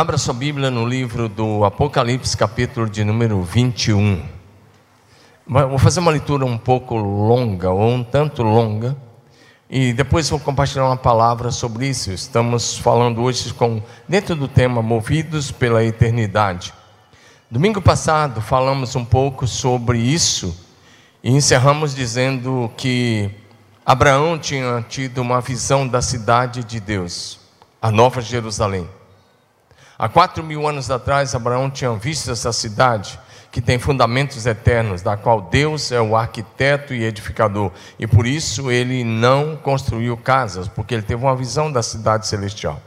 Abra sua Bíblia no livro do Apocalipse, capítulo de número 21. Vou fazer uma leitura um pouco longa, ou um tanto longa, e depois vou compartilhar uma palavra sobre isso. Estamos falando hoje com, dentro do tema Movidos pela Eternidade. Domingo passado falamos um pouco sobre isso e encerramos dizendo que Abraão tinha tido uma visão da cidade de Deus, a Nova Jerusalém. Há quatro mil anos atrás, Abraão tinha visto essa cidade que tem fundamentos eternos, da qual Deus é o arquiteto e edificador, e por isso ele não construiu casas, porque ele teve uma visão da cidade celestial.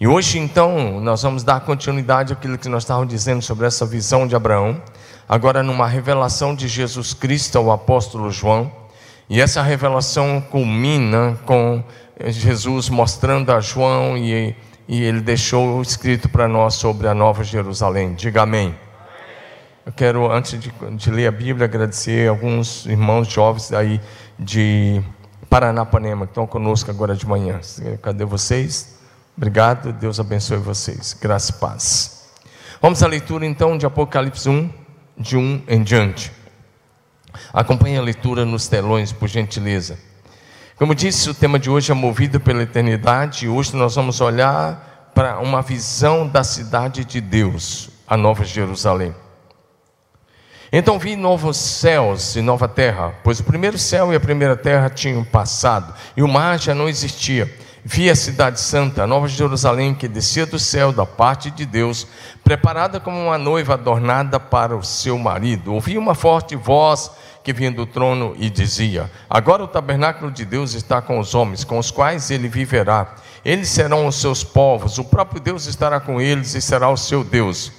E hoje, então, nós vamos dar continuidade àquilo que nós estávamos dizendo sobre essa visão de Abraão, agora numa revelação de Jesus Cristo ao apóstolo João, e essa revelação culmina com Jesus mostrando a João e, e ele deixou escrito para nós sobre a Nova Jerusalém. Diga amém. Eu quero, antes de, de, ler a Bíblia, agradecer alguns irmãos jovens aí de Paranapanema que estão conosco agora de manhã. Cadê vocês? Obrigado, Deus abençoe vocês. Graça e paz. Vamos à leitura então de Apocalipse 1, de 1 em diante. Acompanhe a leitura nos telões, por gentileza. Como disse, o tema de hoje é movido pela eternidade, e hoje nós vamos olhar para uma visão da cidade de Deus, a Nova Jerusalém. Então vi novos céus e nova terra, pois o primeiro céu e a primeira terra tinham passado, e o mar já não existia vi a cidade santa, a Nova Jerusalém, que descia do céu da parte de Deus, preparada como uma noiva adornada para o seu marido. Ouvi uma forte voz que vinha do trono e dizia: Agora o tabernáculo de Deus está com os homens, com os quais ele viverá. Eles serão os seus povos, o próprio Deus estará com eles e será o seu Deus.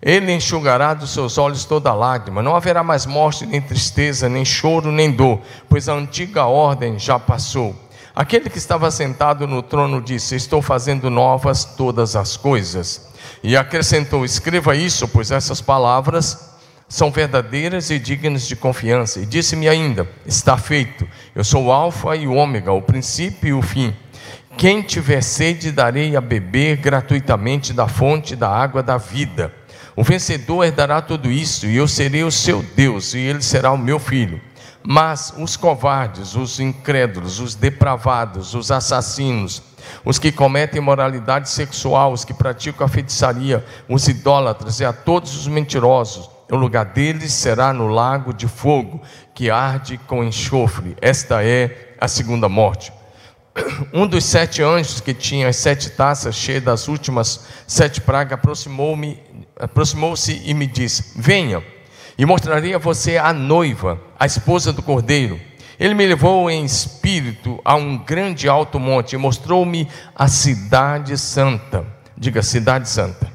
Ele enxugará dos seus olhos toda lágrima, não haverá mais morte, nem tristeza, nem choro, nem dor, pois a antiga ordem já passou. Aquele que estava sentado no trono disse: Estou fazendo novas todas as coisas. E acrescentou: Escreva isso, pois essas palavras são verdadeiras e dignas de confiança. E disse-me ainda: Está feito. Eu sou o Alfa e o Ômega, o princípio e o fim. Quem tiver sede, darei a beber gratuitamente da fonte da água da vida. O vencedor herdará tudo isso, e eu serei o seu Deus, e ele será o meu filho. Mas os covardes, os incrédulos, os depravados, os assassinos, os que cometem imoralidade sexual, os que praticam a feitiçaria, os idólatras e a todos os mentirosos, o lugar deles será no lago de fogo que arde com enxofre. Esta é a segunda morte. Um dos sete anjos que tinha as sete taças cheias das últimas sete pragas aproximou-me, aproximou-se e me disse: Venha e mostrarei a você a noiva, a esposa do cordeiro. Ele me levou em espírito a um grande alto monte e mostrou-me a cidade santa. Diga, cidade santa.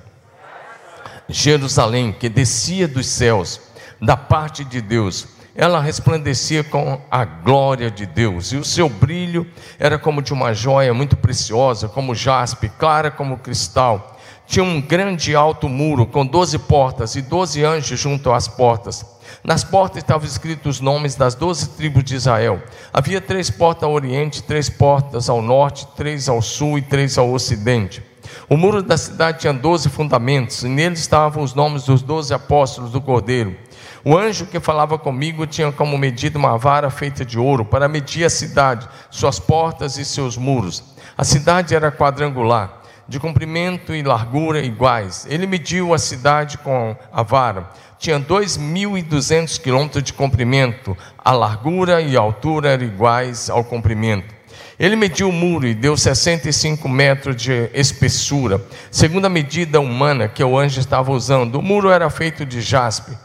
Jerusalém, que descia dos céus, da parte de Deus. Ela resplandecia com a glória de Deus, e o seu brilho era como de uma joia muito preciosa, como jaspe, clara como cristal tinha um grande alto muro com doze portas e doze anjos junto às portas. Nas portas estavam escritos os nomes das doze tribos de Israel. Havia três portas ao oriente, três portas ao norte, três ao sul e três ao ocidente. O muro da cidade tinha doze fundamentos, e neles estavam os nomes dos doze apóstolos do Cordeiro. O anjo que falava comigo tinha como medida uma vara feita de ouro para medir a cidade, suas portas e seus muros. A cidade era quadrangular de comprimento e largura iguais. Ele mediu a cidade com a vara. Tinha 2.200 quilômetros de comprimento. A largura e a altura eram iguais ao comprimento. Ele mediu o muro e deu 65 metros de espessura, segundo a medida humana que o anjo estava usando. O muro era feito de jaspe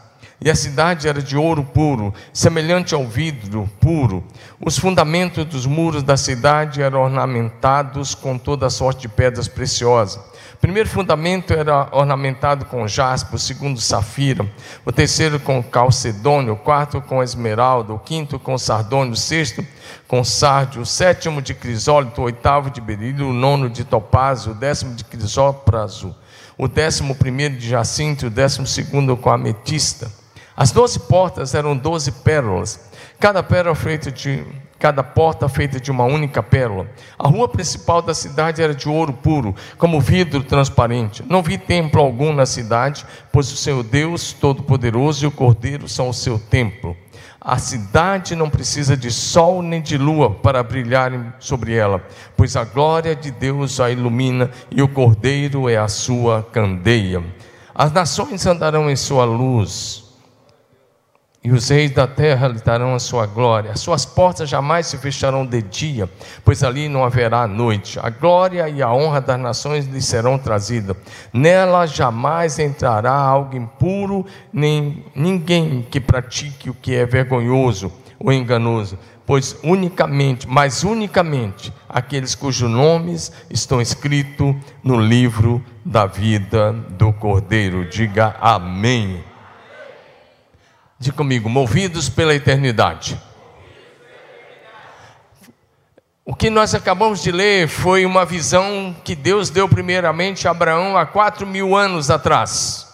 e a cidade era de ouro puro, semelhante ao vidro puro. Os fundamentos dos muros da cidade eram ornamentados com toda sorte de pedras preciosas. O primeiro fundamento era ornamentado com jaspe, o segundo safira, o terceiro com calcedônio, o quarto com esmeralda, o quinto com sardônio, o sexto com sárdio, o sétimo de crisólito, o oitavo de berílio, o nono de topázio, o décimo de crisópraso, o décimo primeiro de jacinto, o décimo segundo com ametista. As doze portas eram doze pérolas, cada pérola feita de cada porta feita de uma única pérola. A rua principal da cidade era de ouro puro, como vidro transparente. Não vi templo algum na cidade, pois o Senhor Deus Todo-Poderoso e o Cordeiro são o seu templo. A cidade não precisa de sol nem de lua para brilharem sobre ela, pois a glória de Deus a ilumina e o Cordeiro é a sua candeia. As nações andarão em sua luz e os reis da terra lhe darão a sua glória. As suas portas jamais se fecharão de dia, pois ali não haverá noite. A glória e a honra das nações lhe serão trazidas. Nela jamais entrará algo impuro, nem ninguém que pratique o que é vergonhoso ou enganoso, pois unicamente, mas unicamente aqueles cujos nomes estão escritos no livro da vida do Cordeiro. Diga amém. Diga comigo, movidos pela eternidade. O que nós acabamos de ler foi uma visão que Deus deu primeiramente a Abraão há quatro mil anos atrás.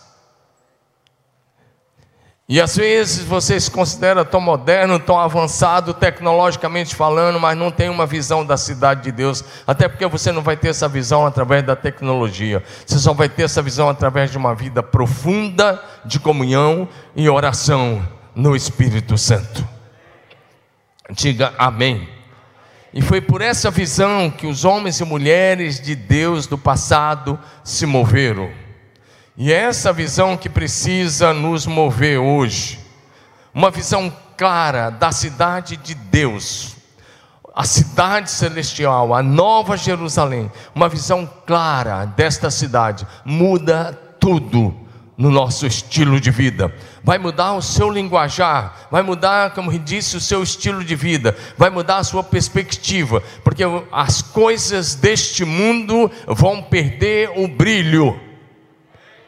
E às vezes você se considera tão moderno, tão avançado tecnologicamente falando, mas não tem uma visão da cidade de Deus. Até porque você não vai ter essa visão através da tecnologia. Você só vai ter essa visão através de uma vida profunda de comunhão e oração no Espírito Santo. Diga amém. E foi por essa visão que os homens e mulheres de Deus do passado se moveram. E é essa visão que precisa nos mover hoje. Uma visão clara da cidade de Deus, a cidade celestial, a nova Jerusalém. Uma visão clara desta cidade muda tudo no nosso estilo de vida. Vai mudar o seu linguajar, vai mudar, como disse, o seu estilo de vida, vai mudar a sua perspectiva, porque as coisas deste mundo vão perder o brilho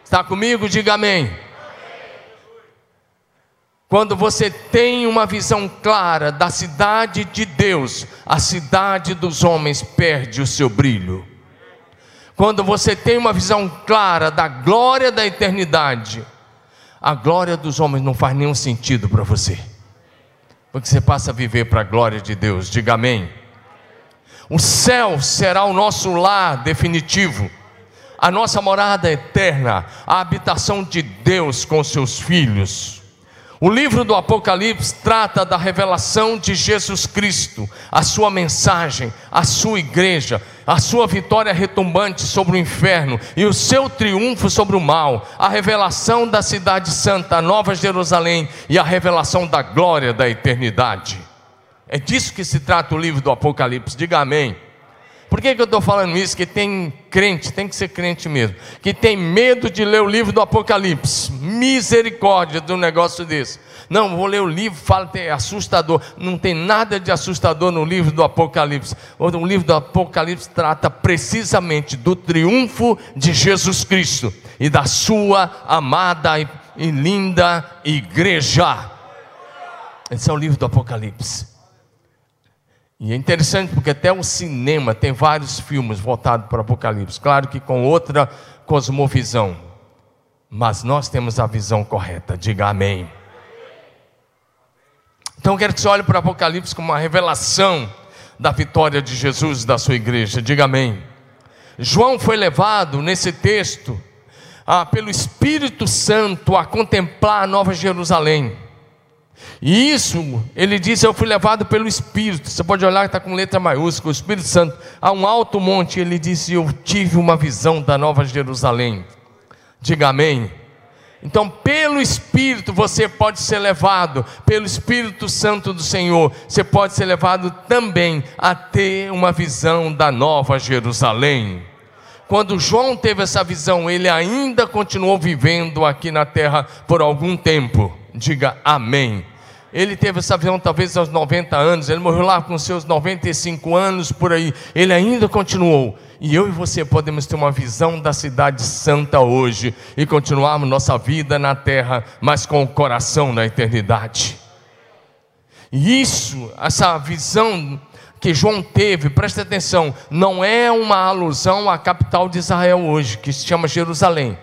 Está comigo? Diga amém. Quando você tem uma visão clara da cidade de Deus, a cidade dos homens perde o seu brilho. Quando você tem uma visão clara da glória da eternidade, a glória dos homens não faz nenhum sentido para você, porque você passa a viver para a glória de Deus. Diga amém. O céu será o nosso lar definitivo a nossa morada eterna, a habitação de Deus com seus filhos. O livro do Apocalipse trata da revelação de Jesus Cristo, a sua mensagem, a sua igreja, a sua vitória retumbante sobre o inferno e o seu triunfo sobre o mal, a revelação da cidade santa, a nova Jerusalém e a revelação da glória da eternidade. É disso que se trata o livro do Apocalipse. Diga amém. Por que, que eu estou falando isso? Que tem crente, tem que ser crente mesmo, que tem medo de ler o livro do Apocalipse. Misericórdia um negócio desse. Não, vou ler o livro, fala é assustador. Não tem nada de assustador no livro do Apocalipse. O livro do Apocalipse trata precisamente do triunfo de Jesus Cristo e da sua amada e linda igreja. Esse é o livro do Apocalipse. E é interessante porque até o cinema tem vários filmes voltados para o Apocalipse, claro que com outra cosmovisão, mas nós temos a visão correta, diga amém. Então eu quero que você olhe para o Apocalipse como uma revelação da vitória de Jesus da sua igreja, diga amém. João foi levado nesse texto ah, pelo Espírito Santo a contemplar a Nova Jerusalém. E isso, ele diz: Eu fui levado pelo Espírito. Você pode olhar que está com letra maiúscula, o Espírito Santo, a um alto monte. Ele disse: Eu tive uma visão da Nova Jerusalém. Diga amém. Então, pelo Espírito, você pode ser levado, pelo Espírito Santo do Senhor, você pode ser levado também a ter uma visão da Nova Jerusalém. Quando João teve essa visão, ele ainda continuou vivendo aqui na terra por algum tempo. Diga amém. Ele teve essa visão talvez aos 90 anos, ele morreu lá com seus 95 anos por aí. Ele ainda continuou. E eu e você podemos ter uma visão da cidade santa hoje e continuarmos nossa vida na terra, mas com o coração na eternidade. E isso, essa visão que João teve, presta atenção, não é uma alusão à capital de Israel hoje, que se chama Jerusalém.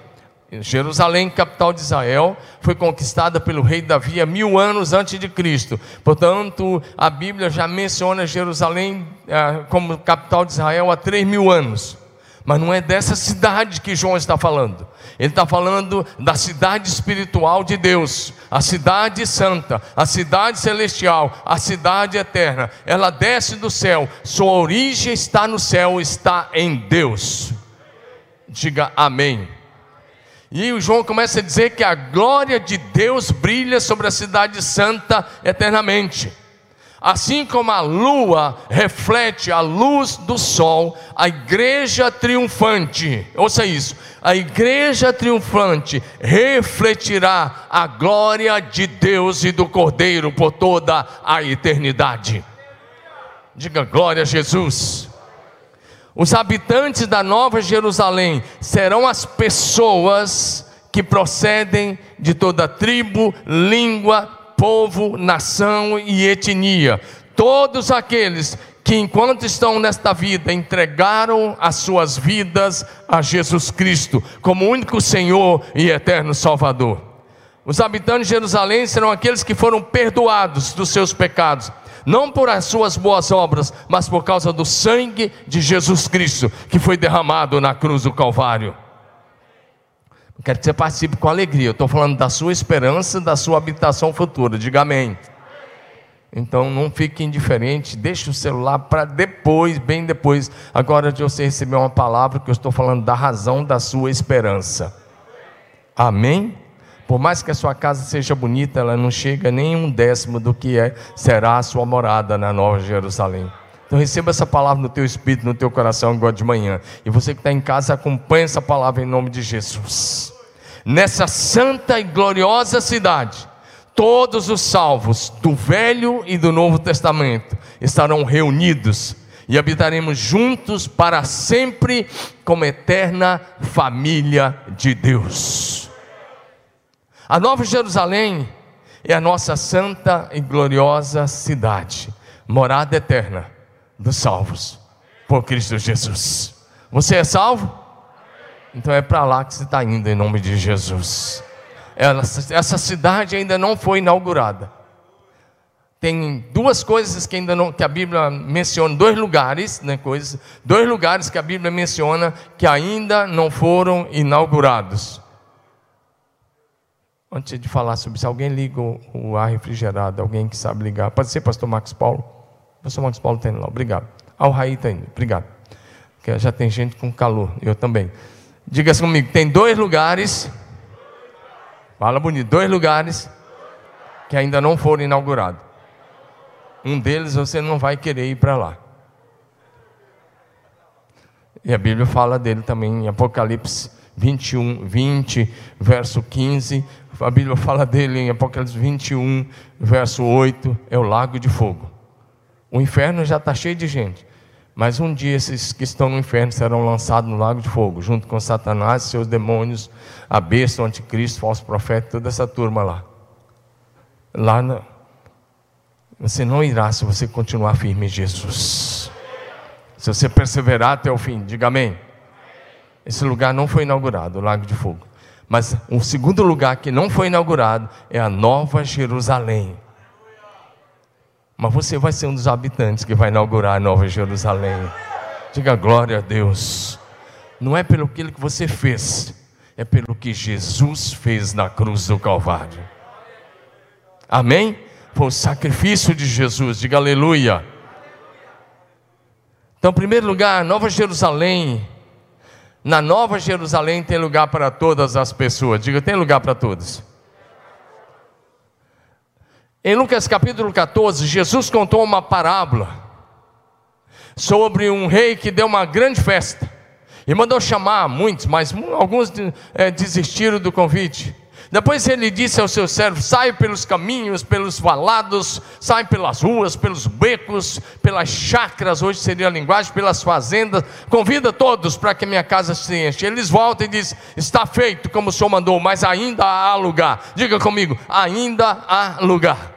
Jerusalém, capital de Israel, foi conquistada pelo rei Davi há mil anos antes de Cristo. Portanto, a Bíblia já menciona Jerusalém eh, como capital de Israel há três mil anos. Mas não é dessa cidade que João está falando. Ele está falando da cidade espiritual de Deus, a cidade santa, a cidade celestial, a cidade eterna. Ela desce do céu, sua origem está no céu, está em Deus. Diga amém. E o João começa a dizer que a glória de Deus brilha sobre a cidade santa eternamente. Assim como a lua reflete a luz do sol, a igreja triunfante, ouça isso, a igreja triunfante refletirá a glória de Deus e do Cordeiro por toda a eternidade. Diga glória a Jesus. Os habitantes da Nova Jerusalém serão as pessoas que procedem de toda tribo, língua, povo, nação e etnia. Todos aqueles que, enquanto estão nesta vida, entregaram as suas vidas a Jesus Cristo como único Senhor e eterno Salvador. Os habitantes de Jerusalém serão aqueles que foram perdoados dos seus pecados não por as suas boas obras, mas por causa do sangue de Jesus Cristo, que foi derramado na cruz do Calvário. Quero que você participe com alegria. Eu estou falando da sua esperança, da sua habitação futura. Diga amém. Então não fique indiferente, deixe o celular para depois, bem depois, agora de você receber uma palavra que eu estou falando da razão da sua esperança. Amém? Por mais que a sua casa seja bonita, ela não chega nem um décimo do que é, será a sua morada na Nova Jerusalém. Então receba essa palavra no teu espírito, no teu coração agora de manhã. E você que está em casa, acompanhe essa palavra em nome de Jesus. Nessa santa e gloriosa cidade, todos os salvos do Velho e do Novo Testamento estarão reunidos e habitaremos juntos para sempre como eterna família de Deus. A Nova Jerusalém é a nossa santa e gloriosa cidade, morada eterna dos salvos por Cristo Jesus. Você é salvo? Então é para lá que você está indo em nome de Jesus. Essa cidade ainda não foi inaugurada. Tem duas coisas que ainda não, que a Bíblia menciona, dois lugares, né, coisas, dois lugares que a Bíblia menciona que ainda não foram inaugurados. Antes de falar sobre isso, alguém liga o, ar refrigerado, alguém que sabe ligar. Pode ser, pastor Marcos Paulo? Pastor Marcos Paulo tem lá, obrigado. Ah, o Raí está indo, obrigado. Porque já tem gente com calor, eu também. Diga assim comigo: tem dois lugares, fala bonito, dois lugares que ainda não foram inaugurados. Um deles você não vai querer ir para lá. E a Bíblia fala dele também em Apocalipse 21, 20, verso 15, a Bíblia fala dele em Apocalipse 21, verso 8, é o lago de fogo. O inferno já está cheio de gente. Mas um dia esses que estão no inferno serão lançados no lago de fogo, junto com Satanás, seus demônios, a besta, o anticristo, falso profeta, toda essa turma lá. Lá na... você não irá se você continuar firme em Jesus. Se você perseverar até o fim, diga amém. Esse lugar não foi inaugurado, o lago de fogo. Mas o segundo lugar que não foi inaugurado é a Nova Jerusalém. Mas você vai ser um dos habitantes que vai inaugurar a Nova Jerusalém. Diga glória a Deus. Não é pelo que você fez, é pelo que Jesus fez na cruz do Calvário. Amém? Foi o sacrifício de Jesus. Diga aleluia. Então, em primeiro lugar, Nova Jerusalém na Nova Jerusalém tem lugar para todas as pessoas. Diga, tem lugar para todos. Em Lucas capítulo 14, Jesus contou uma parábola sobre um rei que deu uma grande festa e mandou chamar muitos, mas alguns é, desistiram do convite. Depois ele disse ao seu servo: sai pelos caminhos, pelos valados, sai pelas ruas, pelos becos, pelas chacras, hoje seria a linguagem, pelas fazendas, convida todos para que minha casa se enche. Eles voltam e dizem: está feito como o Senhor mandou, mas ainda há lugar. Diga comigo: ainda há lugar.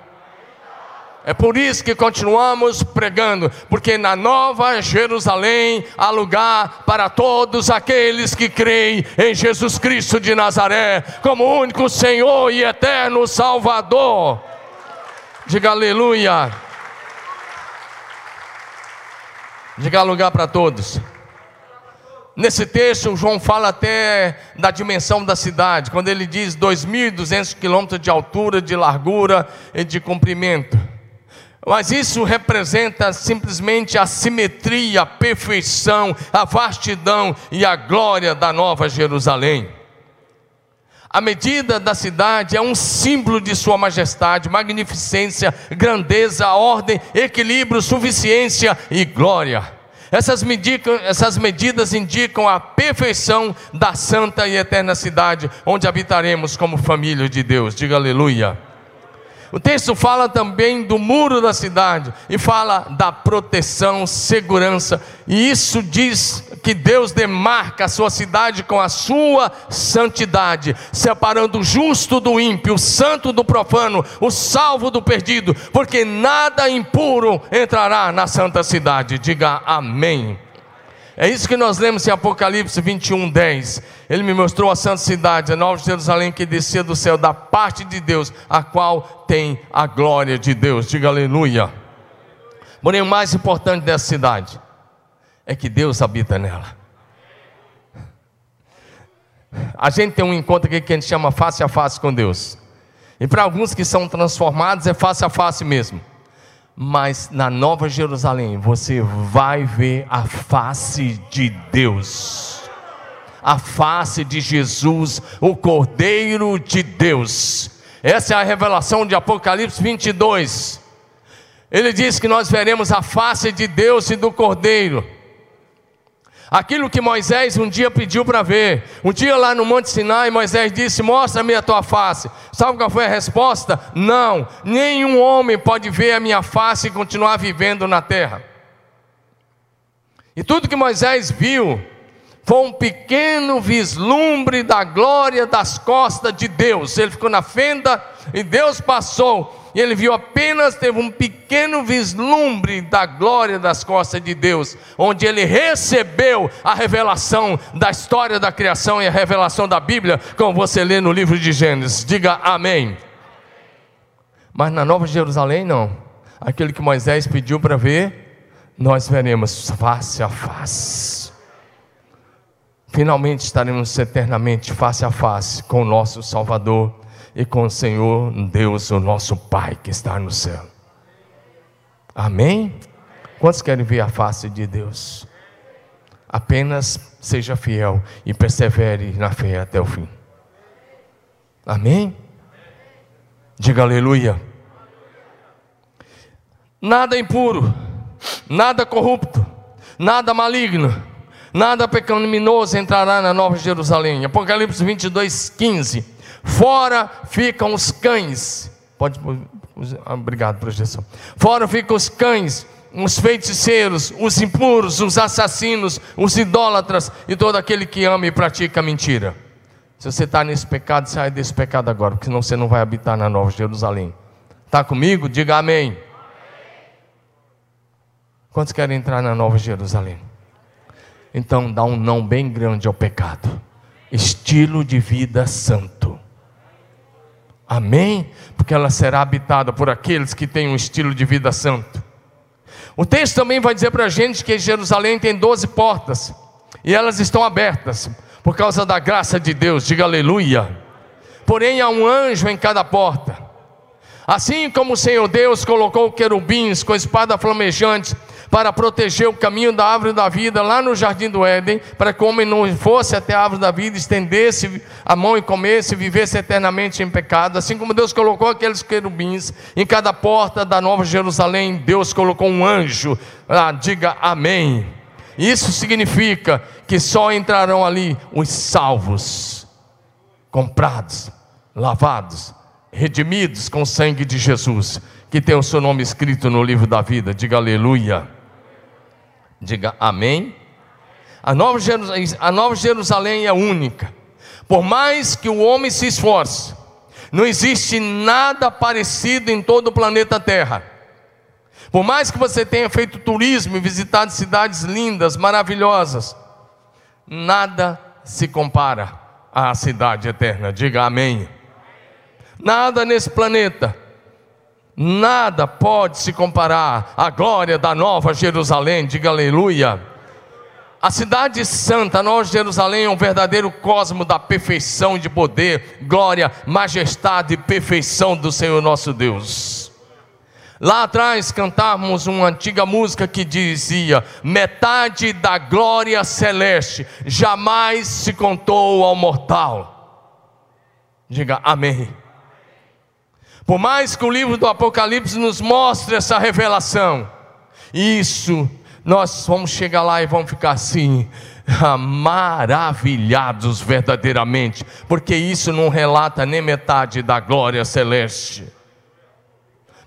É por isso que continuamos pregando, porque na Nova Jerusalém há lugar para todos aqueles que creem em Jesus Cristo de Nazaré como único Senhor e eterno Salvador. Diga aleluia. Diga lugar para todos. Nesse texto, João fala até da dimensão da cidade, quando ele diz 2.200 quilômetros de altura, de largura e de comprimento. Mas isso representa simplesmente a simetria, a perfeição, a vastidão e a glória da Nova Jerusalém. A medida da cidade é um símbolo de Sua majestade, magnificência, grandeza, ordem, equilíbrio, suficiência e glória. Essas, essas medidas indicam a perfeição da santa e eterna cidade, onde habitaremos como família de Deus. Diga aleluia. O texto fala também do muro da cidade e fala da proteção, segurança, e isso diz que Deus demarca a sua cidade com a sua santidade, separando o justo do ímpio, o santo do profano, o salvo do perdido, porque nada impuro entrará na santa cidade. Diga amém. É isso que nós lemos em Apocalipse 21, 10. Ele me mostrou a santa cidade, a nova Jerusalém que descia do céu, da parte de Deus, a qual tem a glória de Deus. Diga aleluia. Porém, o mais importante dessa cidade é que Deus habita nela. A gente tem um encontro aqui que a gente chama face a face com Deus. E para alguns que são transformados é face a face mesmo mas na Nova Jerusalém você vai ver a face de Deus, a face de Jesus, o Cordeiro de Deus. Essa é a revelação de Apocalipse 22. Ele diz que nós veremos a face de Deus e do Cordeiro. Aquilo que Moisés um dia pediu para ver. Um dia lá no Monte Sinai, Moisés disse: Mostra-me a tua face. Sabe qual foi a resposta? Não, nenhum homem pode ver a minha face e continuar vivendo na terra. E tudo que Moisés viu foi um pequeno vislumbre da glória das costas de Deus. Ele ficou na fenda e Deus passou e ele viu apenas, teve um pequeno vislumbre da glória das costas de Deus, onde ele recebeu a revelação da história da criação e a revelação da Bíblia, como você lê no livro de Gênesis. Diga amém. Mas na Nova Jerusalém, não. Aquele que Moisés pediu para ver, nós veremos face a face. Finalmente estaremos eternamente face a face com o nosso Salvador e com o Senhor Deus, o nosso Pai que está no céu. Amém? Quantos querem ver a face de Deus? Apenas seja fiel e persevere na fé até o fim. Amém? Diga aleluia. Nada impuro, nada corrupto, nada maligno, nada pecaminoso entrará na Nova Jerusalém. Apocalipse 22, 15 Fora ficam os cães. Pode, obrigado, projeção. Fora ficam os cães, os feiticeiros, os impuros, os assassinos, os idólatras e todo aquele que ama e pratica mentira. Se você está nesse pecado, sai desse pecado agora, porque senão você não vai habitar na Nova Jerusalém. Está comigo? Diga amém. Quantos querem entrar na Nova Jerusalém? Então dá um não bem grande ao pecado. Estilo de vida santo. Amém? Porque ela será habitada por aqueles que têm um estilo de vida santo. O texto também vai dizer para a gente que Jerusalém tem 12 portas e elas estão abertas por causa da graça de Deus, diga aleluia. Porém, há um anjo em cada porta. Assim como o Senhor Deus colocou querubins com espada flamejante para proteger o caminho da árvore da vida lá no jardim do Éden, para que o homem não fosse até a árvore da vida, estendesse a mão e comesse vivesse eternamente em pecado. Assim como Deus colocou aqueles querubins em cada porta da Nova Jerusalém, Deus colocou um anjo. Ah, diga amém. Isso significa que só entrarão ali os salvos, comprados, lavados, redimidos com o sangue de Jesus, que tem o seu nome escrito no livro da vida. Diga aleluia. Diga amém. A Nova, Jerusalém, a Nova Jerusalém é única. Por mais que o homem se esforce, não existe nada parecido em todo o planeta Terra. Por mais que você tenha feito turismo e visitado cidades lindas, maravilhosas, nada se compara à cidade eterna. Diga amém. Nada nesse planeta, nada pode se comparar à glória da nova Jerusalém. Diga aleluia. A cidade santa, Nova Jerusalém, é um verdadeiro cosmo da perfeição de poder, glória, majestade e perfeição do Senhor nosso Deus. Lá atrás cantávamos uma antiga música que dizia: metade da glória celeste jamais se contou ao mortal. Diga amém. Por mais que o livro do Apocalipse nos mostre essa revelação, isso nós vamos chegar lá e vamos ficar assim, maravilhados verdadeiramente, porque isso não relata nem metade da glória celeste.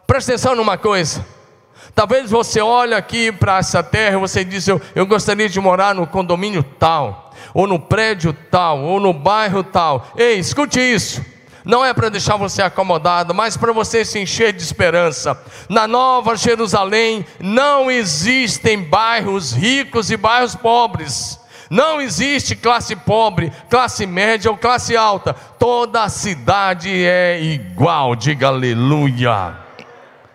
Presta atenção numa coisa. Talvez você olhe aqui para essa terra e você diz: eu, eu gostaria de morar no condomínio tal, ou no prédio tal, ou no bairro tal. Ei, escute isso. Não é para deixar você acomodado, mas para você se encher de esperança. Na Nova Jerusalém não existem bairros ricos e bairros pobres. Não existe classe pobre, classe média ou classe alta. Toda a cidade é igual. Diga aleluia.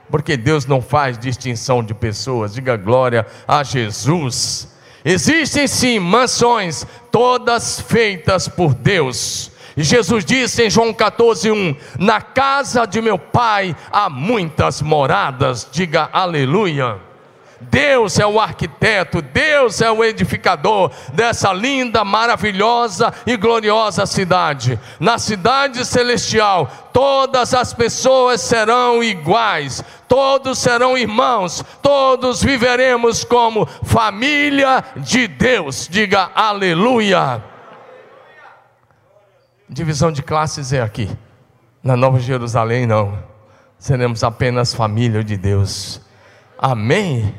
Porque Deus não faz distinção de pessoas. Diga glória a Jesus. Existem sim mansões, todas feitas por Deus Jesus disse em João 14:1: Na casa de meu pai há muitas moradas. Diga aleluia. Deus é o arquiteto, Deus é o edificador dessa linda, maravilhosa e gloriosa cidade. Na cidade celestial, todas as pessoas serão iguais, todos serão irmãos, todos viveremos como família de Deus. Diga aleluia. Divisão de classes é aqui. Na Nova Jerusalém, não. Seremos apenas família de Deus. Amém?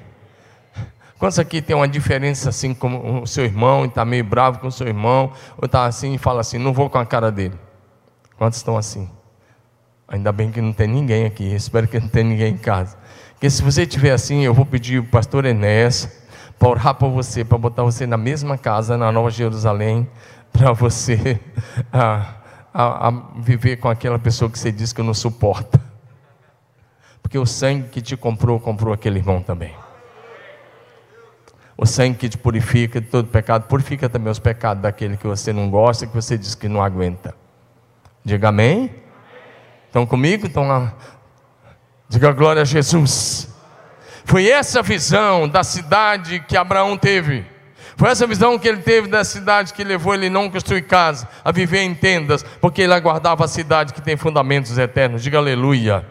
Quantos aqui tem uma diferença assim com o seu irmão e está meio bravo com o seu irmão, ou está assim e fala assim, não vou com a cara dele? Quantos estão assim? Ainda bem que não tem ninguém aqui, espero que não tenha ninguém em casa. Porque se você estiver assim, eu vou pedir o pastor Enéas para orar por você, para botar você na mesma casa, na Nova Jerusalém, para você a, a, a viver com aquela pessoa que você diz que não suporta. Porque o sangue que te comprou, comprou aquele irmão também. O sangue que te purifica de todo pecado, purifica também os pecados daquele que você não gosta, que você diz que não aguenta. Diga amém. Estão comigo? Estão lá. Diga glória a Jesus. Foi essa visão da cidade que Abraão teve. Foi essa visão que ele teve da cidade que levou ele não construir casa, a viver em tendas, porque ele aguardava a cidade que tem fundamentos eternos. Diga aleluia.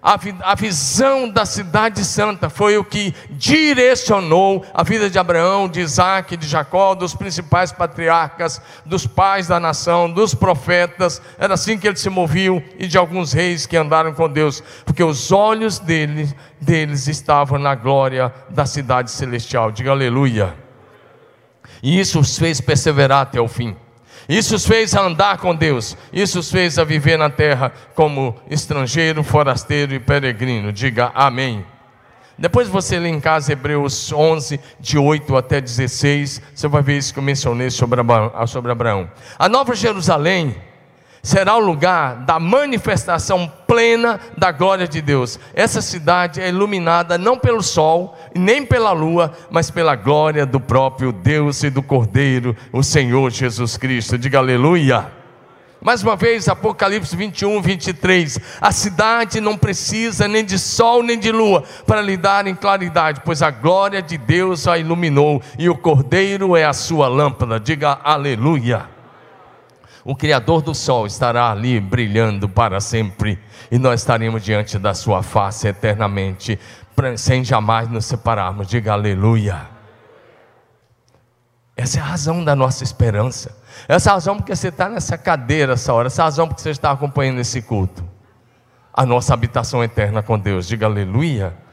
A, a visão da cidade santa foi o que direcionou a vida de Abraão, de Isaac, de Jacó, dos principais patriarcas, dos pais da nação, dos profetas. Era assim que ele se moviam e de alguns reis que andaram com Deus, porque os olhos deles estavam na glória da cidade celestial. Diga aleluia. E isso os fez perseverar até o fim. Isso os fez andar com Deus. Isso os fez a viver na terra como estrangeiro, forasteiro e peregrino. Diga amém. Depois você lê em casa Hebreus 11, de 8 até 16, você vai ver isso que eu mencionei sobre Abraão. A Nova Jerusalém será o lugar da manifestação plena da glória de Deus. Essa cidade é iluminada não pelo sol, nem pela lua, mas pela glória do próprio Deus e do Cordeiro, o Senhor Jesus Cristo. Diga aleluia. Mais uma vez, Apocalipse 21, 23. A cidade não precisa nem de sol nem de lua para lhe dar em claridade, pois a glória de Deus a iluminou e o Cordeiro é a sua lâmpada. Diga aleluia o Criador do sol estará ali brilhando para sempre, e nós estaremos diante da Sua face eternamente, sem jamais nos separarmos. Diga aleluia. Essa é a razão da nossa esperança. Essa é a razão porque você está nessa cadeira essa hora. Essa é a razão porque você está acompanhando esse culto. A nossa habitação eterna com Deus. Diga aleluia.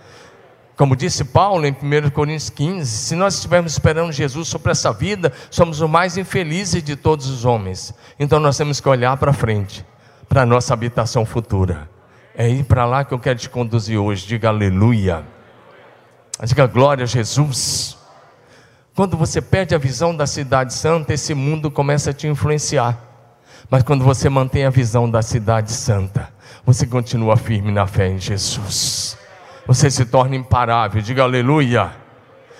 Como disse Paulo em 1 Coríntios 15, se nós estivermos esperando Jesus sobre essa vida, somos os mais infelizes de todos os homens. Então nós temos que olhar para frente, para a nossa habitação futura. É ir para lá que eu quero te conduzir hoje. Diga aleluia. Diga glória a Jesus. Quando você perde a visão da cidade santa, esse mundo começa a te influenciar. Mas quando você mantém a visão da cidade santa, você continua firme na fé em Jesus. Você se torna imparável. Diga aleluia.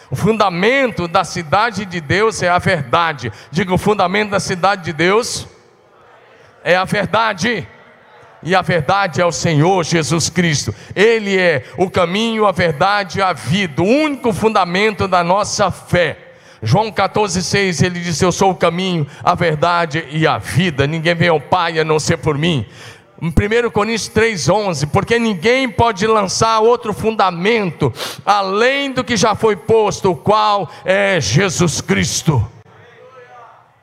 O fundamento da cidade de Deus é a verdade. Diga o fundamento da cidade de Deus é a verdade. E a verdade é o Senhor Jesus Cristo. Ele é o caminho, a verdade e a vida, o único fundamento da nossa fé. João 14,6 ele diz: Eu sou o caminho, a verdade e a vida. Ninguém vem ao Pai a não ser por mim. 1 Coríntios 3,11, porque ninguém pode lançar outro fundamento além do que já foi posto, o qual é Jesus Cristo.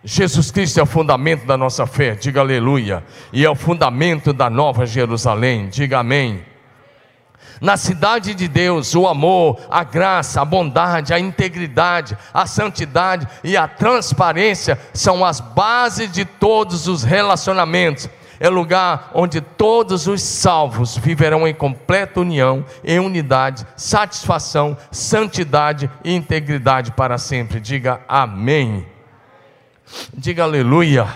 Jesus Cristo é o fundamento da nossa fé, diga aleluia, e é o fundamento da nova Jerusalém, diga amém. Na cidade de Deus, o amor, a graça, a bondade, a integridade, a santidade e a transparência são as bases de todos os relacionamentos. É lugar onde todos os salvos viverão em completa união, em unidade, satisfação, santidade e integridade para sempre. Diga amém. Diga aleluia.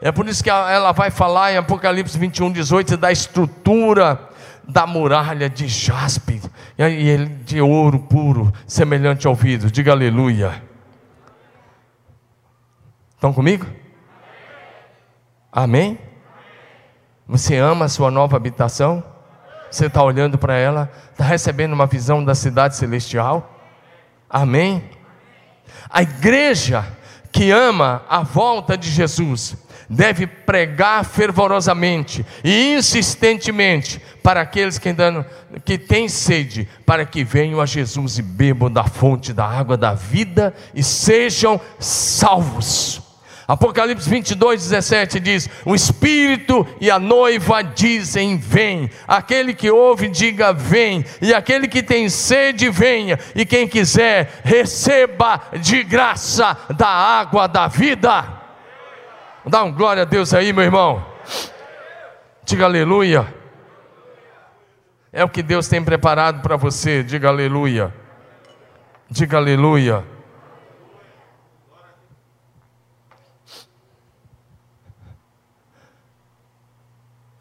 É por isso que ela vai falar em Apocalipse 21, 18 da estrutura da muralha de jaspe e de ouro puro, semelhante ao vidro. Diga aleluia. Estão comigo? Amém? Você ama a sua nova habitação? Você está olhando para ela? Está recebendo uma visão da cidade celestial? Amém? A igreja que ama a volta de Jesus deve pregar fervorosamente e insistentemente para aqueles que ainda que têm sede, para que venham a Jesus e bebam da fonte da água da vida e sejam salvos. Apocalipse 22, 17 diz: O Espírito e a noiva dizem: Vem. Aquele que ouve, diga: Vem. E aquele que tem sede, venha. E quem quiser, receba de graça da água da vida. Dá um glória a Deus aí, meu irmão. Diga aleluia. É o que Deus tem preparado para você. Diga aleluia. Diga aleluia.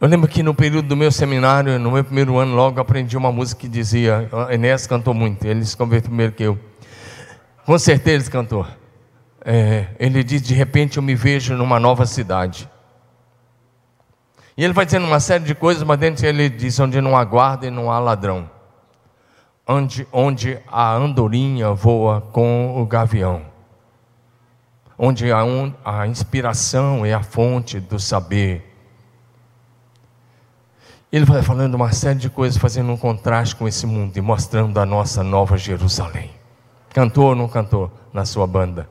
Eu lembro que no período do meu seminário, no meu primeiro ano, logo aprendi uma música que dizia: Enéas cantou muito, ele se converteu primeiro que eu. Com certeza ele cantou. É, ele diz: De repente eu me vejo numa nova cidade. E ele vai dizendo uma série de coisas, mas dentro ele diz: Onde não há guarda e não há ladrão. Onde, onde a andorinha voa com o gavião. Onde a, a inspiração é a fonte do saber ele vai falando uma série de coisas, fazendo um contraste com esse mundo e mostrando a nossa nova Jerusalém. Cantou ou não cantou na sua banda?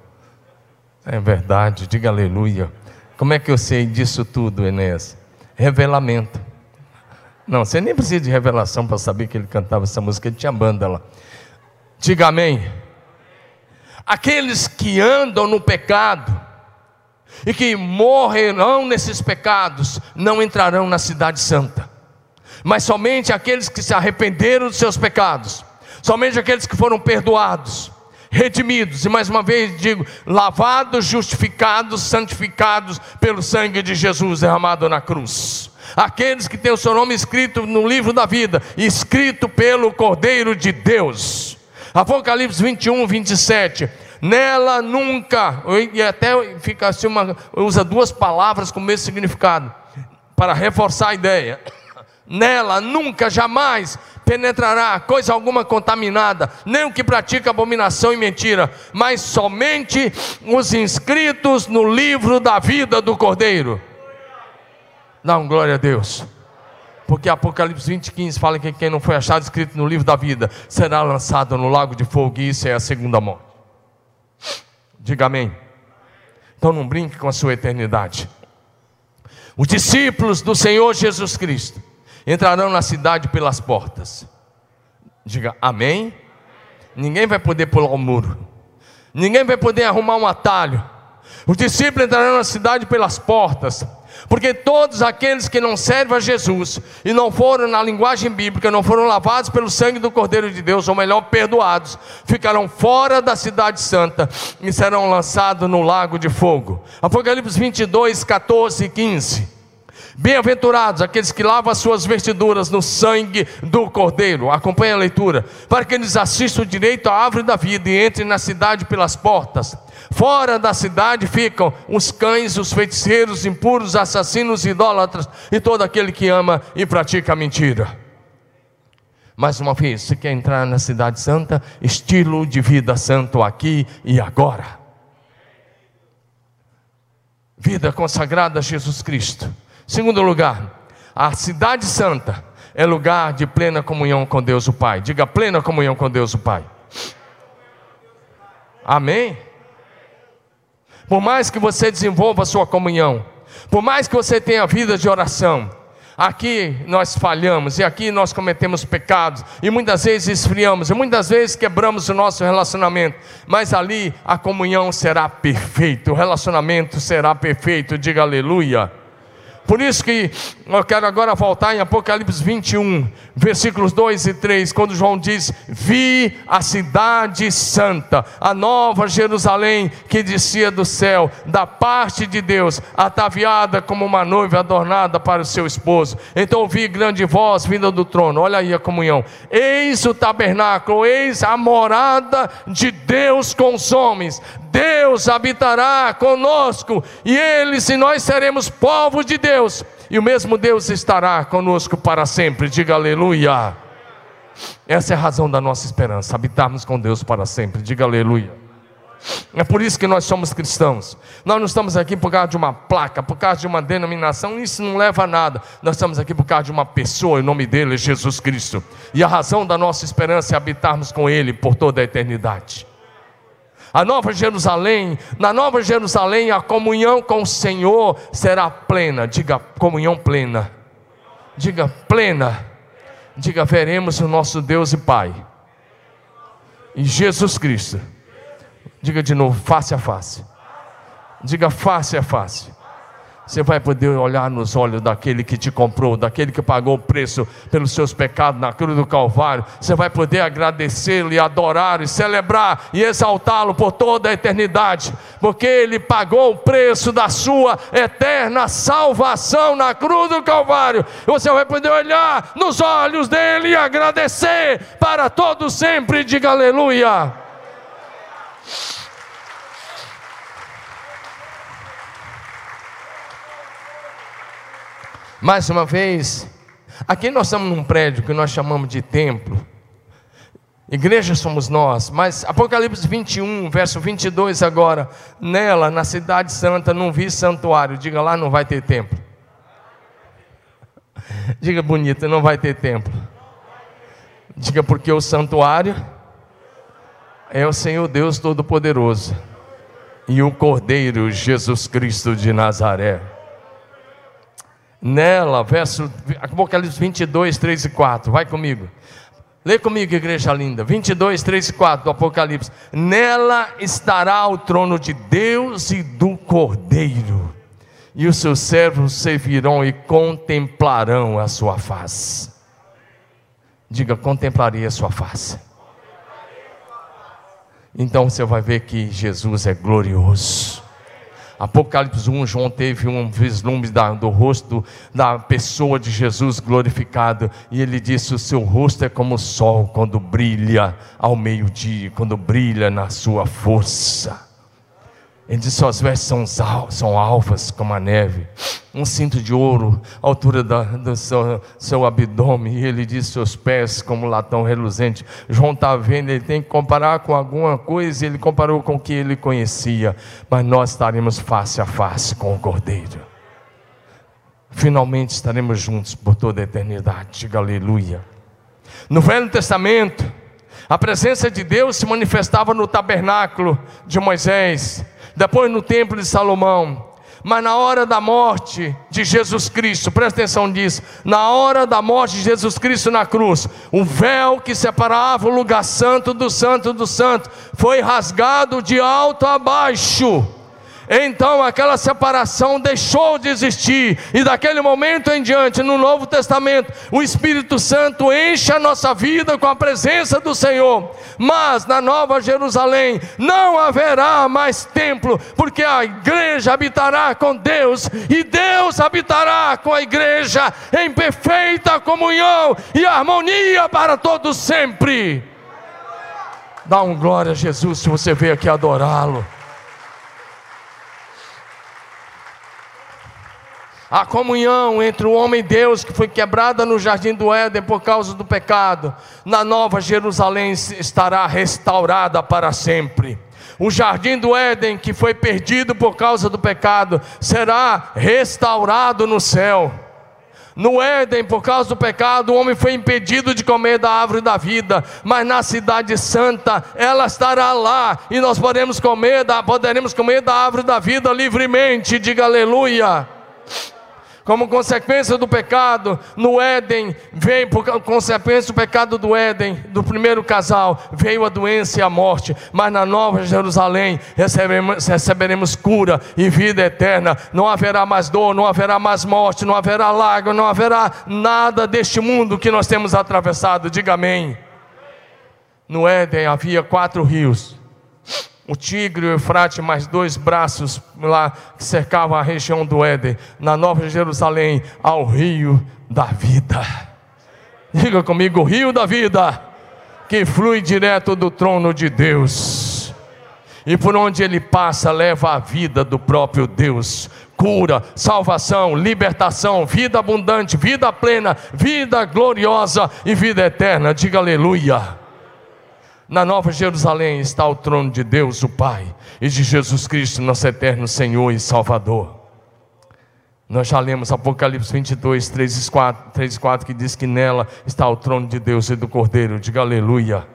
É verdade, diga aleluia. Como é que eu sei disso tudo, Enéas? Revelamento. Não, você nem precisa de revelação para saber que ele cantava essa música, ele tinha banda lá. Diga amém. Aqueles que andam no pecado e que morrerão nesses pecados não entrarão na cidade santa mas somente aqueles que se arrependeram dos seus pecados, somente aqueles que foram perdoados, redimidos, e mais uma vez digo, lavados, justificados, santificados pelo sangue de Jesus derramado na cruz. Aqueles que têm o seu nome escrito no livro da vida, escrito pelo Cordeiro de Deus. Apocalipse 21, 27 nela nunca, e até fica assim, uma, usa duas palavras com o mesmo significado, para reforçar a ideia nela nunca, jamais penetrará coisa alguma contaminada, nem o que pratica abominação e mentira, mas somente os inscritos no livro da vida do Cordeiro. Um glória a Deus. Porque Apocalipse 20, 15 fala que quem não foi achado escrito no livro da vida será lançado no lago de fogo, e isso é a segunda morte. Diga amém. Então não brinque com a sua eternidade. Os discípulos do Senhor Jesus Cristo entrarão na cidade pelas portas. Diga amém. Ninguém vai poder pular o muro, ninguém vai poder arrumar um atalho, Os discípulos entrarão na cidade pelas portas, porque todos aqueles que não servem a Jesus e não foram, na linguagem bíblica, não foram lavados pelo sangue do Cordeiro de Deus, ou melhor, perdoados, ficarão fora da cidade santa e serão lançados no lago de fogo. Apocalipse 22, 14 e 15. Bem-aventurados aqueles que lavam as suas vestiduras no sangue do Cordeiro. Acompanhe a leitura. Para que eles assistam direito à árvore da vida e entrem na cidade pelas portas. Fora da cidade ficam os cães, os feiticeiros, impuros, assassinos, idólatras e todo aquele que ama e pratica a mentira. Mais uma vez, você quer entrar na cidade santa? Estilo de vida santo aqui e agora. Vida consagrada a Jesus Cristo. Segundo lugar, a cidade santa é lugar de plena comunhão com Deus o Pai. Diga plena comunhão com Deus o Pai. Amém? Por mais que você desenvolva a sua comunhão, por mais que você tenha vida de oração, aqui nós falhamos e aqui nós cometemos pecados e muitas vezes esfriamos e muitas vezes quebramos o nosso relacionamento, mas ali a comunhão será perfeita, o relacionamento será perfeito. Diga aleluia. Por isso que eu quero agora voltar em Apocalipse 21, versículos 2 e 3, quando João diz: Vi a cidade santa, a nova Jerusalém que descia do céu, da parte de Deus, ataviada como uma noiva adornada para o seu esposo. Então ouvi grande voz vinda do trono, olha aí a comunhão: Eis o tabernáculo, eis a morada de Deus com os homens. Deus habitará conosco, e eles e nós seremos povos de Deus e o mesmo Deus estará conosco para sempre. Diga aleluia. Essa é a razão da nossa esperança, habitarmos com Deus para sempre. Diga aleluia. É por isso que nós somos cristãos. Nós não estamos aqui por causa de uma placa, por causa de uma denominação, isso não leva a nada. Nós estamos aqui por causa de uma pessoa, e o nome dele é Jesus Cristo. E a razão da nossa esperança é habitarmos com Ele por toda a eternidade. A nova Jerusalém, na nova Jerusalém, a comunhão com o Senhor será plena. Diga comunhão plena. Diga plena. Diga veremos o nosso Deus e Pai. E Jesus Cristo. Diga de novo, face a face. Diga face a face. Você vai poder olhar nos olhos daquele que te comprou, daquele que pagou o preço pelos seus pecados na cruz do Calvário. Você vai poder agradecê-lo e adorar e celebrar e exaltá-lo por toda a eternidade, porque ele pagou o preço da sua eterna salvação na cruz do Calvário. Você vai poder olhar nos olhos dele e agradecer para todo sempre. Diga aleluia. Mais uma vez, aqui nós estamos num prédio que nós chamamos de templo. Igreja somos nós, mas Apocalipse 21, verso 22 agora, nela, na cidade santa, não vi santuário. Diga lá, não vai ter templo. Diga bonita, não vai ter templo. Diga porque o santuário é o Senhor Deus Todo-Poderoso e o Cordeiro Jesus Cristo de Nazaré nela, verso Apocalipse 22, 3 e 4. Vai comigo. Lê comigo, igreja linda. 22, 3 e 4 do Apocalipse. Nela estará o trono de Deus e do Cordeiro. E os seus servos servirão e contemplarão a sua face. Diga, contemplarei a sua face. Então você vai ver que Jesus é glorioso. Apocalipse 1, João teve um vislumbre da, do rosto da pessoa de Jesus glorificado, e ele disse: O seu rosto é como o sol quando brilha ao meio-dia, quando brilha na sua força. Ele diz: Suas vestes são, são alvas como a neve, um cinto de ouro, à altura da, do seu, seu, abdômen. E ele diz: Seus pés como latão reluzente. João está vendo, ele tem que comparar com alguma coisa, ele comparou com o que ele conhecia. Mas nós estaremos face a face com o Cordeiro. Finalmente estaremos juntos por toda a eternidade. Diga aleluia. No Velho Testamento, a presença de Deus se manifestava no tabernáculo de Moisés depois no templo de Salomão. Mas na hora da morte de Jesus Cristo, presta atenção nisso, na hora da morte de Jesus Cristo na cruz, o véu que separava o lugar santo do santo do santo foi rasgado de alto a baixo. Então aquela separação deixou de existir, e daquele momento em diante, no Novo Testamento, o Espírito Santo enche a nossa vida com a presença do Senhor. Mas na Nova Jerusalém não haverá mais templo, porque a igreja habitará com Deus, e Deus habitará com a igreja em perfeita comunhão e harmonia para todos sempre. Dá um glória a Jesus se você veio aqui adorá-lo. A comunhão entre o homem e Deus, que foi quebrada no jardim do Éden por causa do pecado, na nova Jerusalém estará restaurada para sempre. O jardim do Éden, que foi perdido por causa do pecado, será restaurado no céu. No Éden, por causa do pecado, o homem foi impedido de comer da árvore da vida, mas na cidade santa, ela estará lá, e nós podemos comer da, poderemos comer da árvore da vida livremente. Diga aleluia. Como consequência do pecado, no Éden, veio, por consequência do pecado do Éden, do primeiro casal, veio a doença e a morte. Mas na Nova Jerusalém receberemos, receberemos cura e vida eterna. Não haverá mais dor, não haverá mais morte, não haverá lágrima, não haverá nada deste mundo que nós temos atravessado. Diga amém. No Éden havia quatro rios o Tigre o Eufrate, mais dois braços lá que cercavam a região do Éden, na Nova Jerusalém, ao rio da vida. Diga comigo, rio da vida, que flui direto do trono de Deus. E por onde ele passa, leva a vida do próprio Deus. Cura, salvação, libertação, vida abundante, vida plena, vida gloriosa e vida eterna. Diga aleluia. Na Nova Jerusalém está o trono de Deus, o Pai, e de Jesus Cristo, nosso eterno Senhor e Salvador. Nós já lemos Apocalipse 22, 3 e 4, 3 e 4 que diz que nela está o trono de Deus e do Cordeiro. Diga aleluia.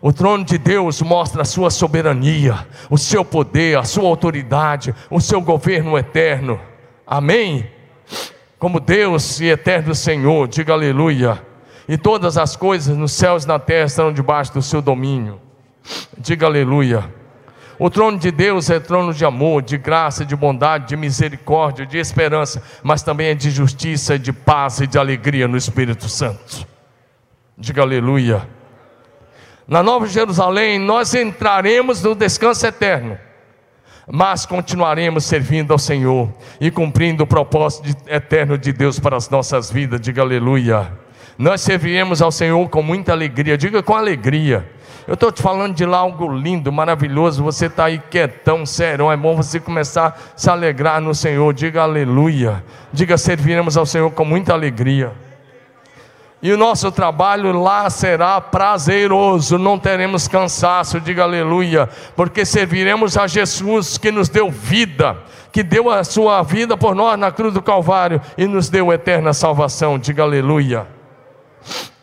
O trono de Deus mostra a sua soberania, o seu poder, a sua autoridade, o seu governo eterno. Amém? Como Deus e eterno Senhor, diga aleluia e todas as coisas nos céus e na terra estão debaixo do seu domínio. Diga aleluia. O trono de Deus é trono de amor, de graça, de bondade, de misericórdia, de esperança, mas também é de justiça, de paz e de alegria no Espírito Santo. Diga aleluia. Na Nova Jerusalém, nós entraremos no descanso eterno, mas continuaremos servindo ao Senhor e cumprindo o propósito eterno de Deus para as nossas vidas. Diga aleluia. Nós serviremos ao Senhor com muita alegria, diga com alegria. Eu estou te falando de lá algo lindo, maravilhoso. Você está aí quietão, sério. É bom você começar a se alegrar no Senhor. Diga aleluia. Diga serviremos ao Senhor com muita alegria. E o nosso trabalho lá será prazeroso, não teremos cansaço, diga aleluia, porque serviremos a Jesus que nos deu vida, que deu a sua vida por nós na cruz do Calvário e nos deu eterna salvação, diga aleluia.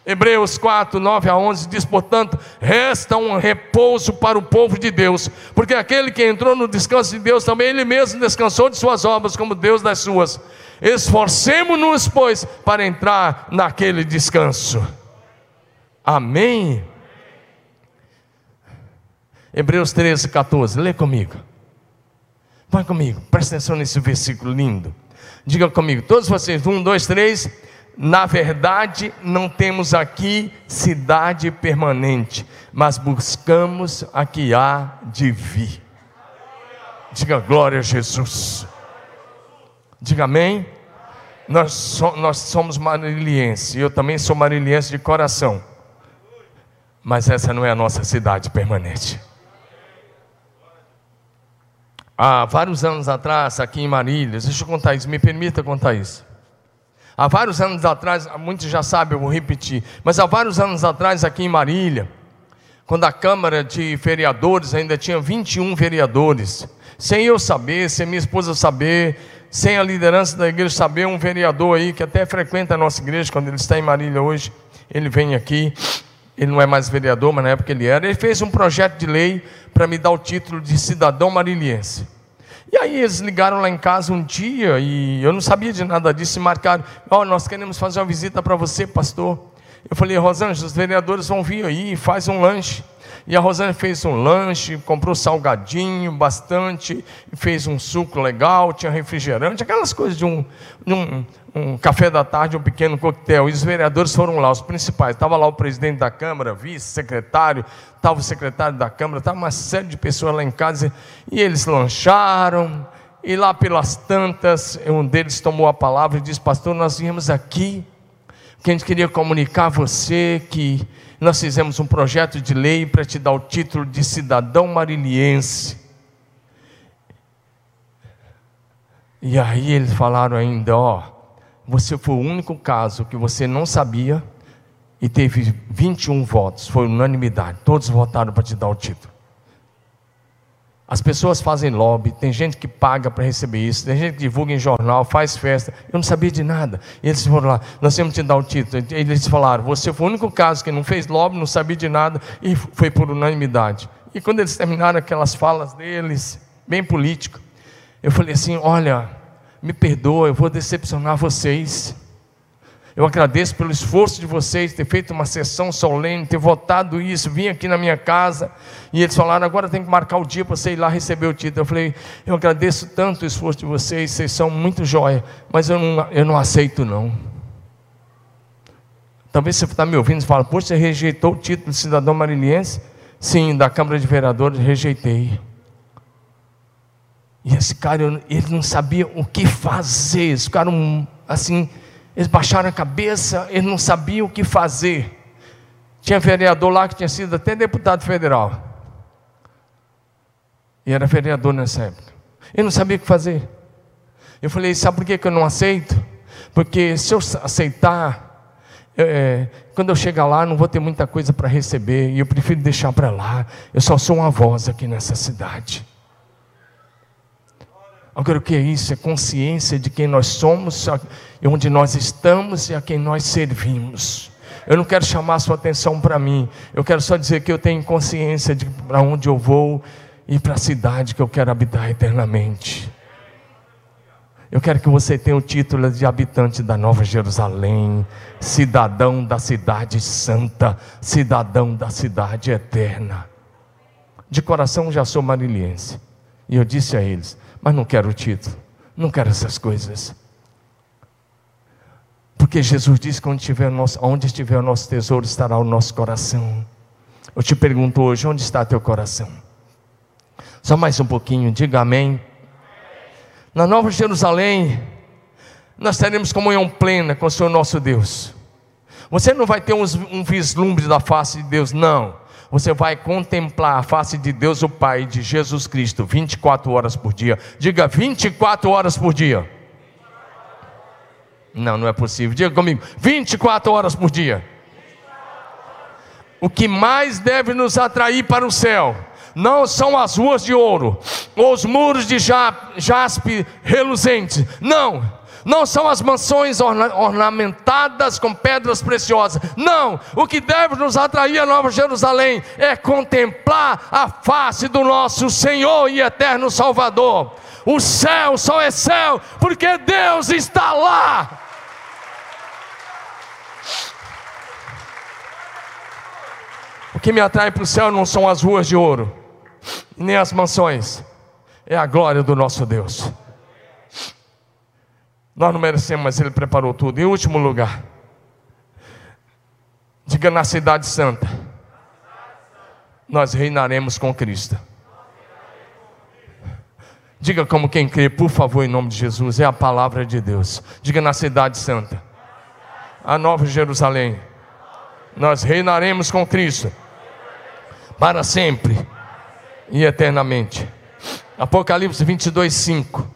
Hebreus 4, 9 a 11 diz: portanto, resta um repouso para o povo de Deus, porque aquele que entrou no descanso de Deus também ele mesmo descansou de suas obras, como Deus das suas. Esforcemos-nos, pois, para entrar naquele descanso. Amém. Hebreus 13, 14, lê comigo. Vai comigo, presta atenção nesse versículo lindo. Diga comigo, todos vocês, um, dois, três. Na verdade, não temos aqui cidade permanente, mas buscamos a que há de vir. Diga glória a Jesus. Diga amém. Nós, so, nós somos marilienses, eu também sou mariliense de coração. Mas essa não é a nossa cidade permanente. Há vários anos atrás, aqui em Marília, deixa eu contar isso, me permita contar isso. Há vários anos atrás, muitos já sabem, eu vou repetir, mas há vários anos atrás, aqui em Marília, quando a Câmara de Vereadores ainda tinha 21 vereadores, sem eu saber, sem minha esposa saber, sem a liderança da igreja saber, um vereador aí que até frequenta a nossa igreja, quando ele está em Marília hoje, ele vem aqui, ele não é mais vereador, mas na época ele era, ele fez um projeto de lei para me dar o título de cidadão mariliense. E aí eles ligaram lá em casa um dia e eu não sabia de nada disso e marcaram: Ó, oh, nós queremos fazer uma visita para você, pastor. Eu falei, Rosângela, os vereadores vão vir aí, faz um lanche. E a Rosane fez um lanche, comprou salgadinho bastante, fez um suco legal, tinha refrigerante, aquelas coisas de um, de um, um café da tarde, um pequeno coquetel. E os vereadores foram lá, os principais. Estava lá o presidente da Câmara, vice-secretário, estava o secretário da Câmara, estava uma série de pessoas lá em casa. E eles lancharam. E lá pelas tantas, um deles tomou a palavra e disse: Pastor, nós viemos aqui, porque a gente queria comunicar a você que nós fizemos um projeto de lei para te dar o título de cidadão mariliense. E aí eles falaram ainda: Ó, você foi o único caso que você não sabia e teve 21 votos, foi unanimidade, todos votaram para te dar o título. As pessoas fazem lobby, tem gente que paga para receber isso, tem gente que divulga em jornal, faz festa. Eu não sabia de nada. E eles foram lá, nós temos que te dar o título. Eles falaram, você foi o único caso que não fez lobby, não sabia de nada, e foi por unanimidade. E quando eles terminaram aquelas falas deles, bem político, eu falei assim: olha, me perdoa, eu vou decepcionar vocês. Eu agradeço pelo esforço de vocês, ter feito uma sessão solene, ter votado isso, vim aqui na minha casa, e eles falaram, agora tem que marcar o dia para você ir lá receber o título. Eu falei, eu agradeço tanto o esforço de vocês, vocês são muito jóia, mas eu não, eu não aceito não. Talvez você está me ouvindo e fala, poxa, você rejeitou o título de cidadão mariliense? Sim, da Câmara de Vereadores rejeitei. E esse cara, ele não sabia o que fazer, eles ficaram assim, eles baixaram a cabeça, eles não sabiam o que fazer. Tinha vereador lá que tinha sido até deputado federal. E era vereador nessa época. Ele não sabia o que fazer. Eu falei, sabe por que eu não aceito? Porque se eu aceitar, é, quando eu chegar lá, não vou ter muita coisa para receber. E eu prefiro deixar para lá. Eu só sou uma voz aqui nessa cidade. Agora, o que é isso? É consciência de quem nós somos, onde nós estamos e a quem nós servimos. Eu não quero chamar a sua atenção para mim, eu quero só dizer que eu tenho consciência de para onde eu vou e para a cidade que eu quero habitar eternamente. Eu quero que você tenha o título de habitante da Nova Jerusalém, cidadão da cidade santa, cidadão da cidade eterna. De coração já sou mariliense. E eu disse a eles: mas não quero o título, não quero essas coisas. Porque Jesus disse que onde estiver, o nosso, onde estiver o nosso tesouro estará o nosso coração. Eu te pergunto hoje, onde está teu coração? Só mais um pouquinho, diga amém. Na Nova Jerusalém, nós teremos comunhão plena com o Senhor nosso Deus. Você não vai ter um vislumbre da face de Deus, não você vai contemplar a face de Deus, o Pai, de Jesus Cristo, 24 horas por dia. Diga 24 horas por dia. Não, não é possível. Diga comigo, 24 horas por dia. O que mais deve nos atrair para o céu não são as ruas de ouro, ou os muros de jaspe reluzentes. Não não são as mansões orna ornamentadas com pedras preciosas. Não, o que deve nos atrair a Nova Jerusalém é contemplar a face do nosso Senhor e eterno Salvador. O céu só é céu porque Deus está lá. Que me atrai para o céu não são as ruas de ouro, nem as mansões, é a glória do nosso Deus. Nós não merecemos, mas Ele preparou tudo. Em último lugar, diga na Cidade Santa: Nós reinaremos com Cristo. Diga como quem crê, por favor, em nome de Jesus, é a palavra de Deus. Diga na Cidade Santa, a Nova Jerusalém, nós reinaremos com Cristo para sempre e eternamente. Apocalipse 22, 5.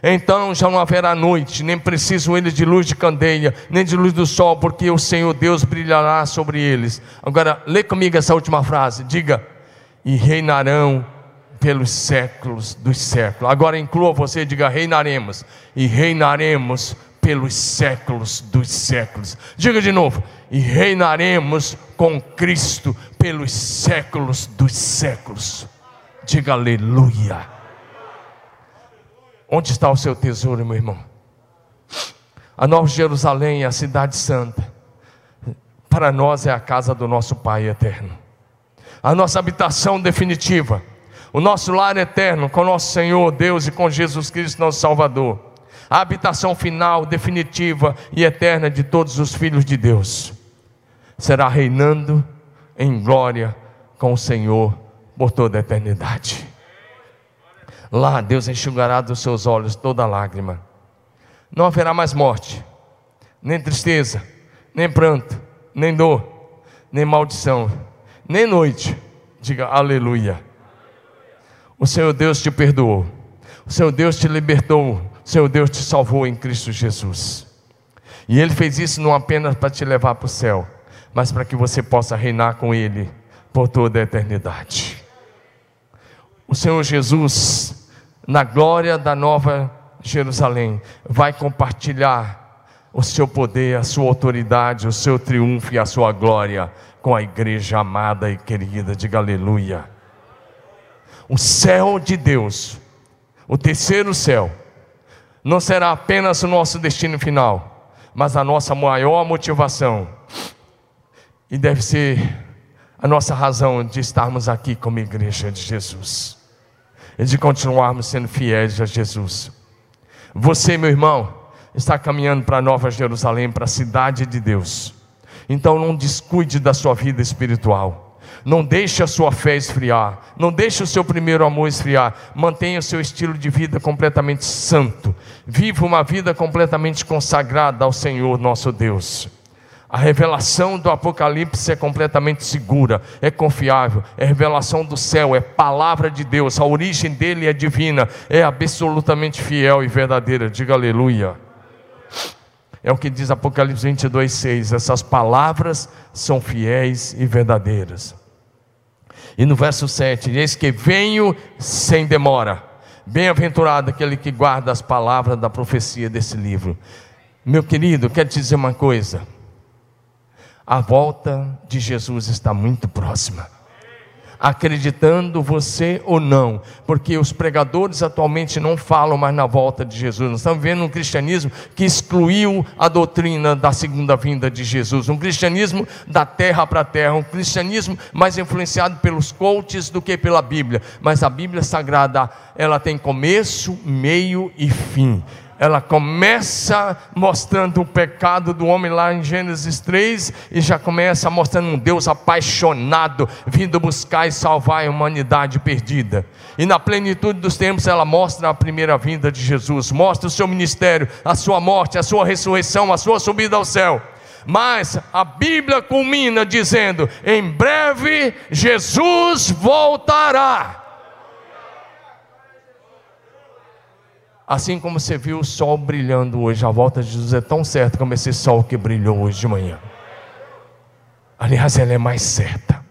Então já não haverá noite, nem precisam eles de luz de candeia, nem de luz do sol, porque o Senhor Deus brilhará sobre eles. Agora, lê comigo essa última frase: diga, e reinarão pelos séculos dos séculos. Agora inclua você, diga, reinaremos, e reinaremos pelos séculos dos séculos. Diga de novo, e reinaremos com Cristo pelos séculos dos séculos. Diga aleluia. Onde está o seu tesouro, meu irmão? A Nova Jerusalém, a cidade santa, para nós é a casa do nosso Pai eterno. a nossa habitação definitiva, o nosso lar eterno com nosso Senhor Deus e com Jesus Cristo, nosso Salvador, a habitação final, definitiva e eterna de todos os filhos de Deus, será reinando em glória com o Senhor por toda a eternidade. Lá Deus enxugará dos seus olhos toda lágrima. Não haverá mais morte, nem tristeza, nem pranto, nem dor, nem maldição, nem noite. Diga aleluia. O Senhor Deus te perdoou. O Senhor Deus te libertou. Senhor Deus te salvou em Cristo Jesus. E Ele fez isso não apenas para te levar para o céu, mas para que você possa reinar com Ele por toda a eternidade. O Senhor Jesus, na glória da nova Jerusalém, vai compartilhar o seu poder, a sua autoridade, o seu triunfo e a sua glória com a igreja amada e querida. Diga aleluia. O céu de Deus, o terceiro céu, não será apenas o nosso destino final, mas a nossa maior motivação. E deve ser a nossa razão de estarmos aqui como igreja de Jesus. E de continuarmos sendo fiéis a Jesus. Você, meu irmão, está caminhando para Nova Jerusalém, para a cidade de Deus. Então não descuide da sua vida espiritual. Não deixe a sua fé esfriar. Não deixe o seu primeiro amor esfriar. Mantenha o seu estilo de vida completamente santo. Viva uma vida completamente consagrada ao Senhor nosso Deus. A revelação do Apocalipse é completamente segura, é confiável, é revelação do céu, é palavra de Deus, a origem dele é divina, é absolutamente fiel e verdadeira. Diga aleluia. É o que diz Apocalipse 22, 6. Essas palavras são fiéis e verdadeiras. E no verso 7, eis que venho sem demora. Bem-aventurado aquele que guarda as palavras da profecia desse livro. Meu querido, quero te dizer uma coisa. A volta de Jesus está muito próxima acreditando você ou não, porque os pregadores atualmente não falam mais na volta de Jesus. Nós estamos vendo um cristianismo que excluiu a doutrina da segunda vinda de Jesus, um cristianismo da terra para a terra, um cristianismo mais influenciado pelos coaches do que pela Bíblia. Mas a Bíblia Sagrada, ela tem começo, meio e fim ela começa mostrando o pecado do homem lá em Gênesis 3 e já começa mostrando um Deus apaixonado vindo buscar e salvar a humanidade perdida. E na plenitude dos tempos ela mostra a primeira vinda de Jesus, mostra o seu ministério, a sua morte, a sua ressurreição, a sua subida ao céu. Mas a Bíblia culmina dizendo: em breve Jesus voltará. Assim como você viu o sol brilhando hoje, a volta de Jesus é tão certa como esse sol que brilhou hoje de manhã. Aliás, ela é mais certa.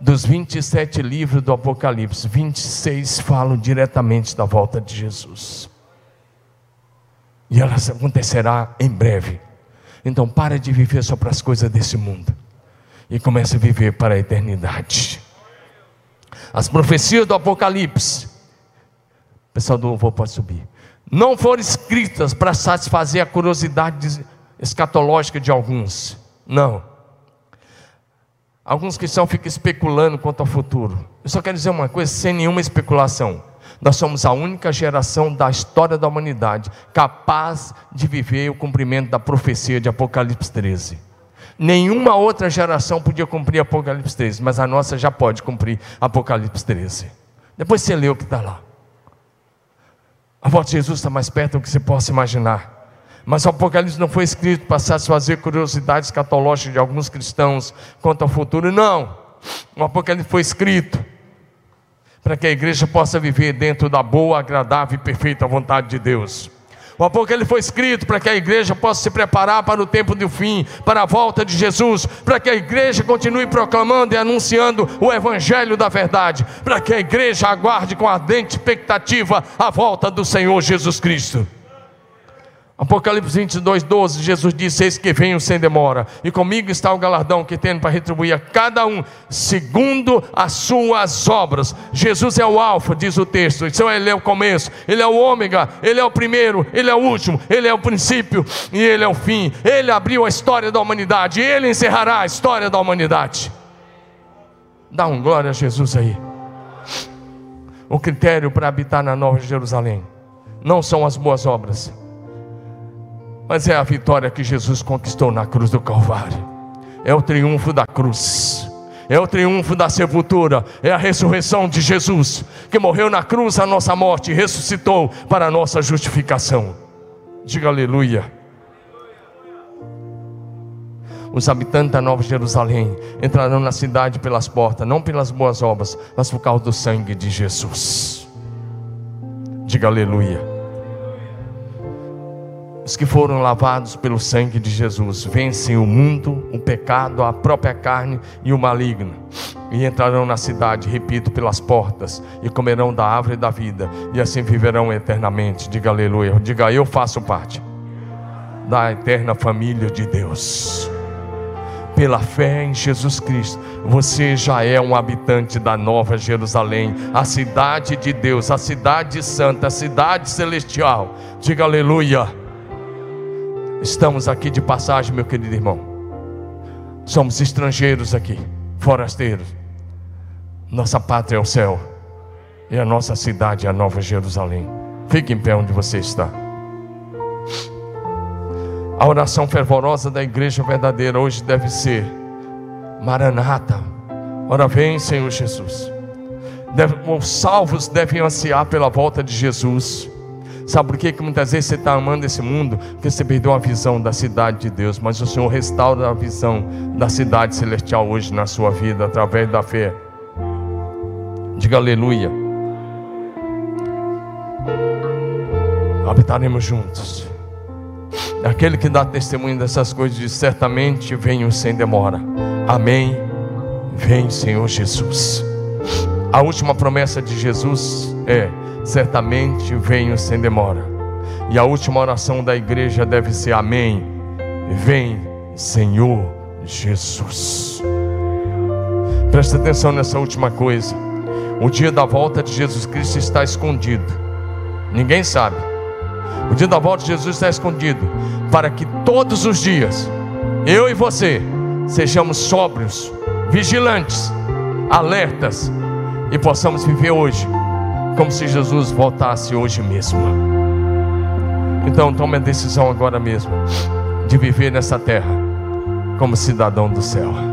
Dos 27 livros do Apocalipse, 26 falam diretamente da volta de Jesus. E ela acontecerá em breve. Então, para de viver só para as coisas desse mundo e comece a viver para a eternidade. As profecias do Apocalipse. O pessoal do louvor pode subir não foram escritas para satisfazer a curiosidade escatológica de alguns. Não. Alguns cristãos ficam especulando quanto ao futuro. Eu só quero dizer uma coisa, sem nenhuma especulação. Nós somos a única geração da história da humanidade capaz de viver o cumprimento da profecia de Apocalipse 13. Nenhuma outra geração podia cumprir Apocalipse 13, mas a nossa já pode cumprir Apocalipse 13. Depois você lê o que está lá. A volta de Jesus está mais perto do que você possa imaginar. Mas o Apocalipse não foi escrito para satisfazer curiosidades catológicas de alguns cristãos quanto ao futuro, não. O Apocalipse foi escrito para que a igreja possa viver dentro da boa, agradável e perfeita vontade de Deus. O Apocalipse foi escrito para que a igreja possa se preparar para o tempo do fim, para a volta de Jesus, para que a igreja continue proclamando e anunciando o evangelho da verdade, para que a igreja aguarde com ardente expectativa a volta do Senhor Jesus Cristo. Apocalipse 22, 12, Jesus disse: Eis que venho sem demora, e comigo está o galardão que tenho para retribuir a cada um, segundo as suas obras. Jesus é o Alfa, diz o texto, então ele é o começo, ele é o ômega, ele é o primeiro, ele é o último, ele é o princípio e ele é o fim. Ele abriu a história da humanidade, ele encerrará a história da humanidade. Dá um glória a Jesus aí. O critério para habitar na Nova Jerusalém não são as boas obras, mas é a vitória que Jesus conquistou na cruz do Calvário. É o triunfo da cruz é o triunfo da sepultura, é a ressurreição de Jesus, que morreu na cruz a nossa morte e ressuscitou para a nossa justificação. Diga aleluia. Os habitantes da Nova Jerusalém entrarão na cidade pelas portas, não pelas boas obras, mas por causa do sangue de Jesus. Diga aleluia. Os que foram lavados pelo sangue de Jesus vencem o mundo, o pecado, a própria carne e o maligno. E entrarão na cidade, repito, pelas portas, e comerão da árvore da vida, e assim viverão eternamente. Diga aleluia. Diga, eu faço parte da eterna família de Deus. Pela fé em Jesus Cristo, você já é um habitante da Nova Jerusalém, a cidade de Deus, a cidade santa, a cidade celestial. Diga aleluia. Estamos aqui de passagem, meu querido irmão. Somos estrangeiros aqui, forasteiros. Nossa pátria é o céu. E a nossa cidade é a Nova Jerusalém. Fique em pé onde você está. A oração fervorosa da igreja verdadeira hoje deve ser: Maranata, ora vem, Senhor Jesus. Deve, os salvos devem ansiar pela volta de Jesus. Sabe por quê? que muitas vezes você está amando esse mundo? Porque você perdeu a visão da cidade de Deus. Mas o Senhor restaura a visão da cidade celestial hoje na sua vida, através da fé. Diga aleluia. Habitaremos juntos. Aquele que dá testemunho dessas coisas diz: certamente venho sem demora. Amém. Vem, Senhor Jesus. A última promessa de Jesus é: certamente venho sem demora. E a última oração da igreja deve ser: Amém. Vem, Senhor Jesus. Presta atenção nessa última coisa. O dia da volta de Jesus Cristo está escondido. Ninguém sabe. O dia da volta de Jesus está escondido. Para que todos os dias, eu e você, sejamos sóbrios, vigilantes, alertas e possamos viver hoje como se Jesus voltasse hoje mesmo. Então tome a decisão agora mesmo de viver nessa terra como cidadão do céu.